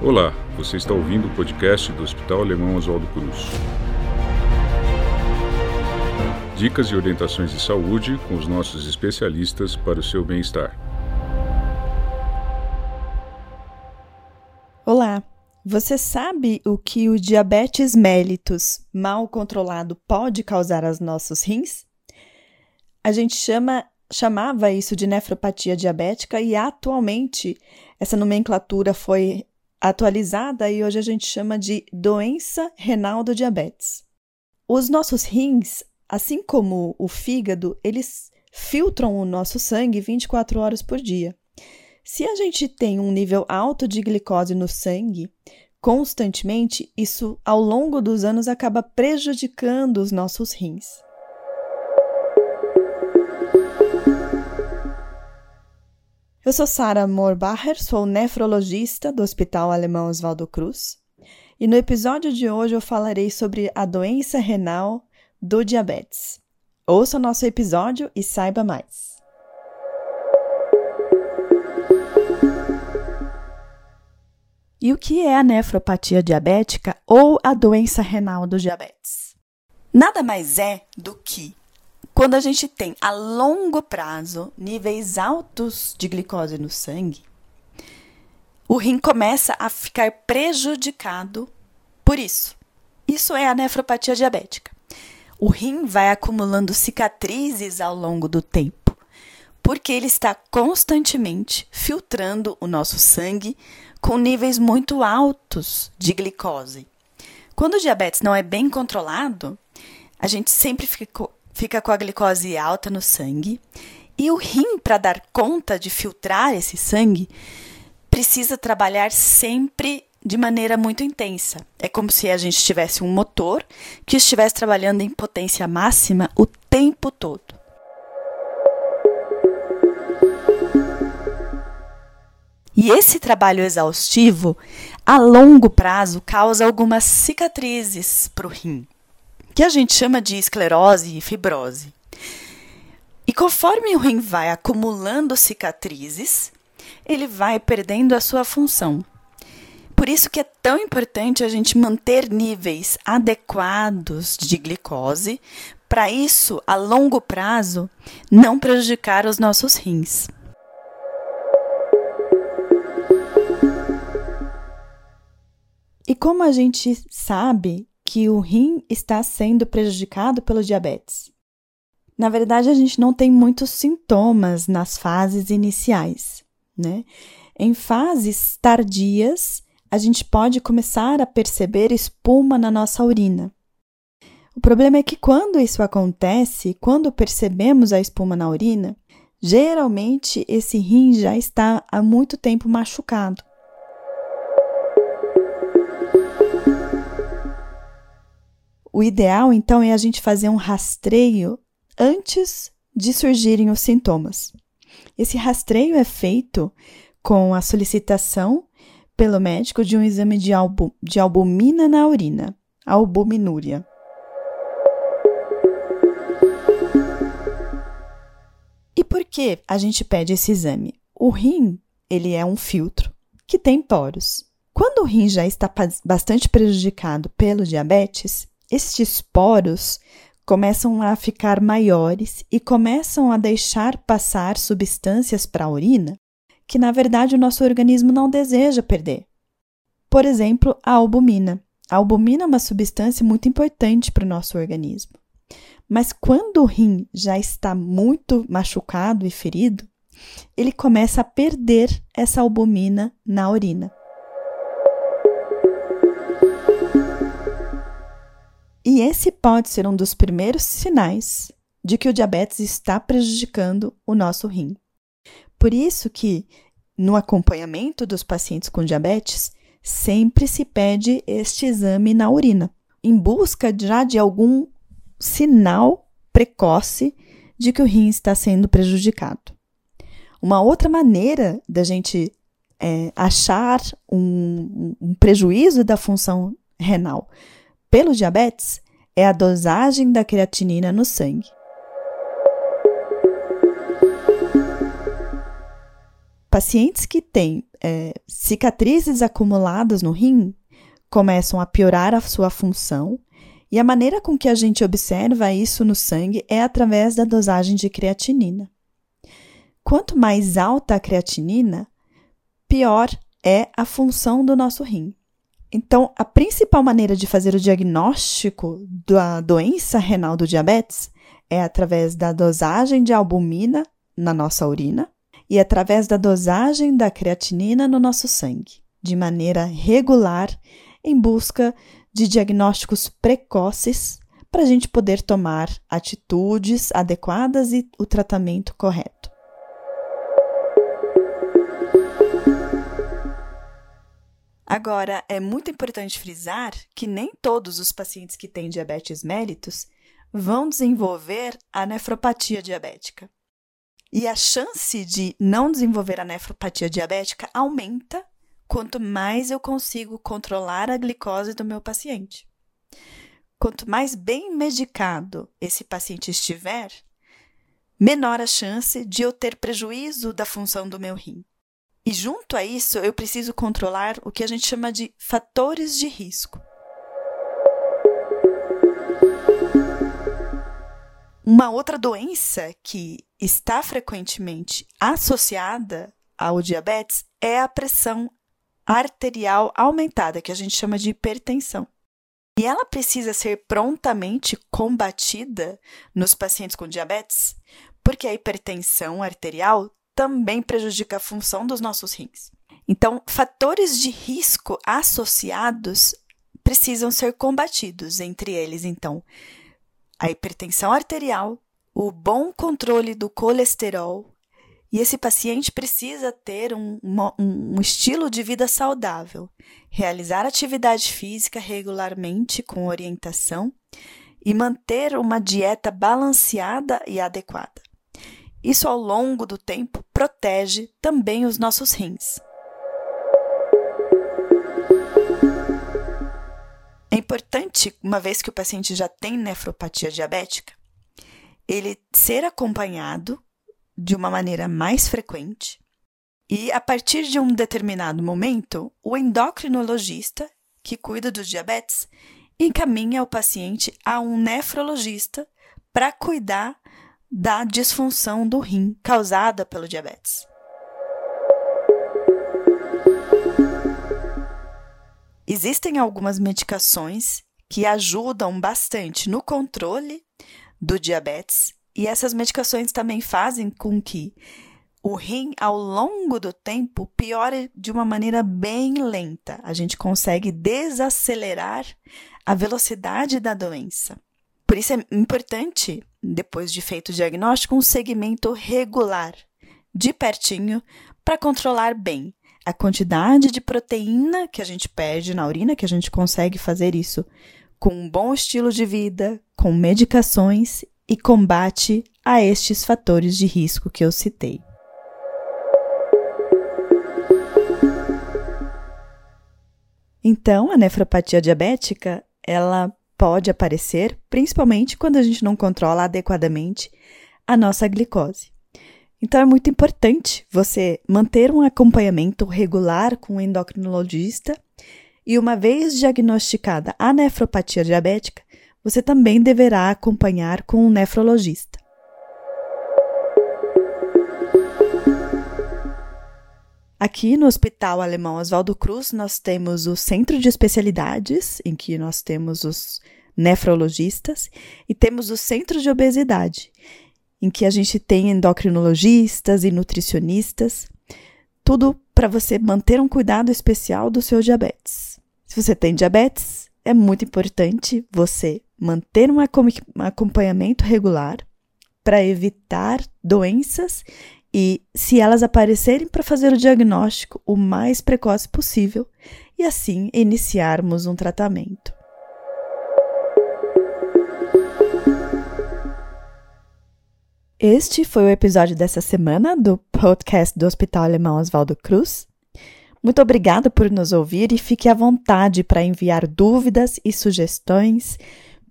Olá, você está ouvindo o podcast do Hospital Alemão Oswaldo Cruz. Dicas e orientações de saúde com os nossos especialistas para o seu bem-estar. Olá, você sabe o que o diabetes mellitus mal controlado pode causar aos nossos rins? A gente chama, chamava isso de nefropatia diabética e atualmente essa nomenclatura foi atualizada e hoje a gente chama de doença renal do diabetes. Os nossos rins, assim como o fígado, eles filtram o nosso sangue 24 horas por dia. Se a gente tem um nível alto de glicose no sangue constantemente, isso ao longo dos anos acaba prejudicando os nossos rins. Eu sou Sara Morbacher, sou nefrologista do Hospital Alemão Oswaldo Cruz, e no episódio de hoje eu falarei sobre a doença renal do diabetes. Ouça o nosso episódio e saiba mais. E o que é a nefropatia diabética ou a doença renal do diabetes? Nada mais é do que quando a gente tem a longo prazo níveis altos de glicose no sangue, o rim começa a ficar prejudicado por isso. Isso é a nefropatia diabética. O rim vai acumulando cicatrizes ao longo do tempo, porque ele está constantemente filtrando o nosso sangue com níveis muito altos de glicose. Quando o diabetes não é bem controlado, a gente sempre fica, fica com a glicose alta no sangue. E o rim, para dar conta de filtrar esse sangue, precisa trabalhar sempre de maneira muito intensa. É como se a gente tivesse um motor que estivesse trabalhando em potência máxima o tempo todo. E esse trabalho exaustivo, a longo prazo, causa algumas cicatrizes para o rim que a gente chama de esclerose e fibrose. E conforme o rim vai acumulando cicatrizes, ele vai perdendo a sua função. Por isso que é tão importante a gente manter níveis adequados de glicose, para isso, a longo prazo, não prejudicar os nossos rins. E como a gente sabe que o rim está sendo prejudicado pelo diabetes? Na verdade, a gente não tem muitos sintomas nas fases iniciais, né? Em fases tardias, a gente pode começar a perceber espuma na nossa urina. O problema é que quando isso acontece, quando percebemos a espuma na urina, geralmente esse rim já está há muito tempo machucado. O ideal, então, é a gente fazer um rastreio antes de surgirem os sintomas. Esse rastreio é feito com a solicitação pelo médico de um exame de, albu de albumina na urina, albuminúria. E por que a gente pede esse exame? O rim, ele é um filtro que tem poros. Quando o rim já está bastante prejudicado pelo diabetes, estes poros começam a ficar maiores e começam a deixar passar substâncias para a urina que, na verdade, o nosso organismo não deseja perder. Por exemplo, a albumina. A albumina é uma substância muito importante para o nosso organismo. Mas quando o rim já está muito machucado e ferido, ele começa a perder essa albumina na urina. E esse pode ser um dos primeiros sinais de que o diabetes está prejudicando o nosso rim. Por isso que no acompanhamento dos pacientes com diabetes, sempre se pede este exame na urina, em busca já de algum sinal precoce de que o rim está sendo prejudicado. Uma outra maneira da gente é, achar um, um prejuízo da função renal pelo diabetes é a dosagem da creatinina no sangue. Pacientes que têm é, cicatrizes acumuladas no rim começam a piorar a sua função, e a maneira com que a gente observa isso no sangue é através da dosagem de creatinina. Quanto mais alta a creatinina, pior é a função do nosso rim. Então, a principal maneira de fazer o diagnóstico da doença renal do diabetes é através da dosagem de albumina na nossa urina e através da dosagem da creatinina no nosso sangue, de maneira regular, em busca de diagnósticos precoces para a gente poder tomar atitudes adequadas e o tratamento correto. Agora, é muito importante frisar que nem todos os pacientes que têm diabetes mellitus vão desenvolver a nefropatia diabética. E a chance de não desenvolver a nefropatia diabética aumenta quanto mais eu consigo controlar a glicose do meu paciente. Quanto mais bem medicado esse paciente estiver, menor a chance de eu ter prejuízo da função do meu rim. E junto a isso, eu preciso controlar o que a gente chama de fatores de risco. Uma outra doença que está frequentemente associada ao diabetes é a pressão arterial aumentada, que a gente chama de hipertensão. E ela precisa ser prontamente combatida nos pacientes com diabetes, porque a hipertensão arterial também prejudica a função dos nossos rins. Então, fatores de risco associados precisam ser combatidos, entre eles, então, a hipertensão arterial, o bom controle do colesterol, e esse paciente precisa ter um, um, estilo de vida saudável, realizar atividade física regularmente com orientação e manter uma dieta balanceada e adequada. Isso, ao longo do tempo, protege também os nossos rins. É importante, uma vez que o paciente já tem nefropatia diabética, ele ser acompanhado de uma maneira mais frequente e, a partir de um determinado momento, o endocrinologista, que cuida do diabetes, encaminha o paciente a um nefrologista para cuidar da disfunção do rim causada pelo diabetes. Existem algumas medicações que ajudam bastante no controle do diabetes, e essas medicações também fazem com que o rim, ao longo do tempo, piore de uma maneira bem lenta. A gente consegue desacelerar a velocidade da doença. Por isso é importante, depois de feito o diagnóstico, um segmento regular, de pertinho, para controlar bem a quantidade de proteína que a gente perde na urina, que a gente consegue fazer isso com um bom estilo de vida, com medicações e combate a estes fatores de risco que eu citei. Então, a nefropatia diabética, ela pode aparecer, principalmente quando a gente não controla adequadamente a nossa glicose. Então é muito importante você manter um acompanhamento regular com o endocrinologista e uma vez diagnosticada a nefropatia diabética, você também deverá acompanhar com um nefrologista. Aqui no Hospital Alemão Oswaldo Cruz, nós temos o centro de especialidades, em que nós temos os nefrologistas, e temos o centro de obesidade, em que a gente tem endocrinologistas e nutricionistas, tudo para você manter um cuidado especial do seu diabetes. Se você tem diabetes, é muito importante você manter um acompanhamento regular para evitar doenças e, se elas aparecerem, para fazer o diagnóstico o mais precoce possível e assim iniciarmos um tratamento. Este foi o episódio dessa semana do podcast do Hospital Alemão Oswaldo Cruz. Muito obrigada por nos ouvir e fique à vontade para enviar dúvidas e sugestões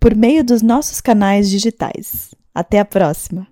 por meio dos nossos canais digitais. Até a próxima!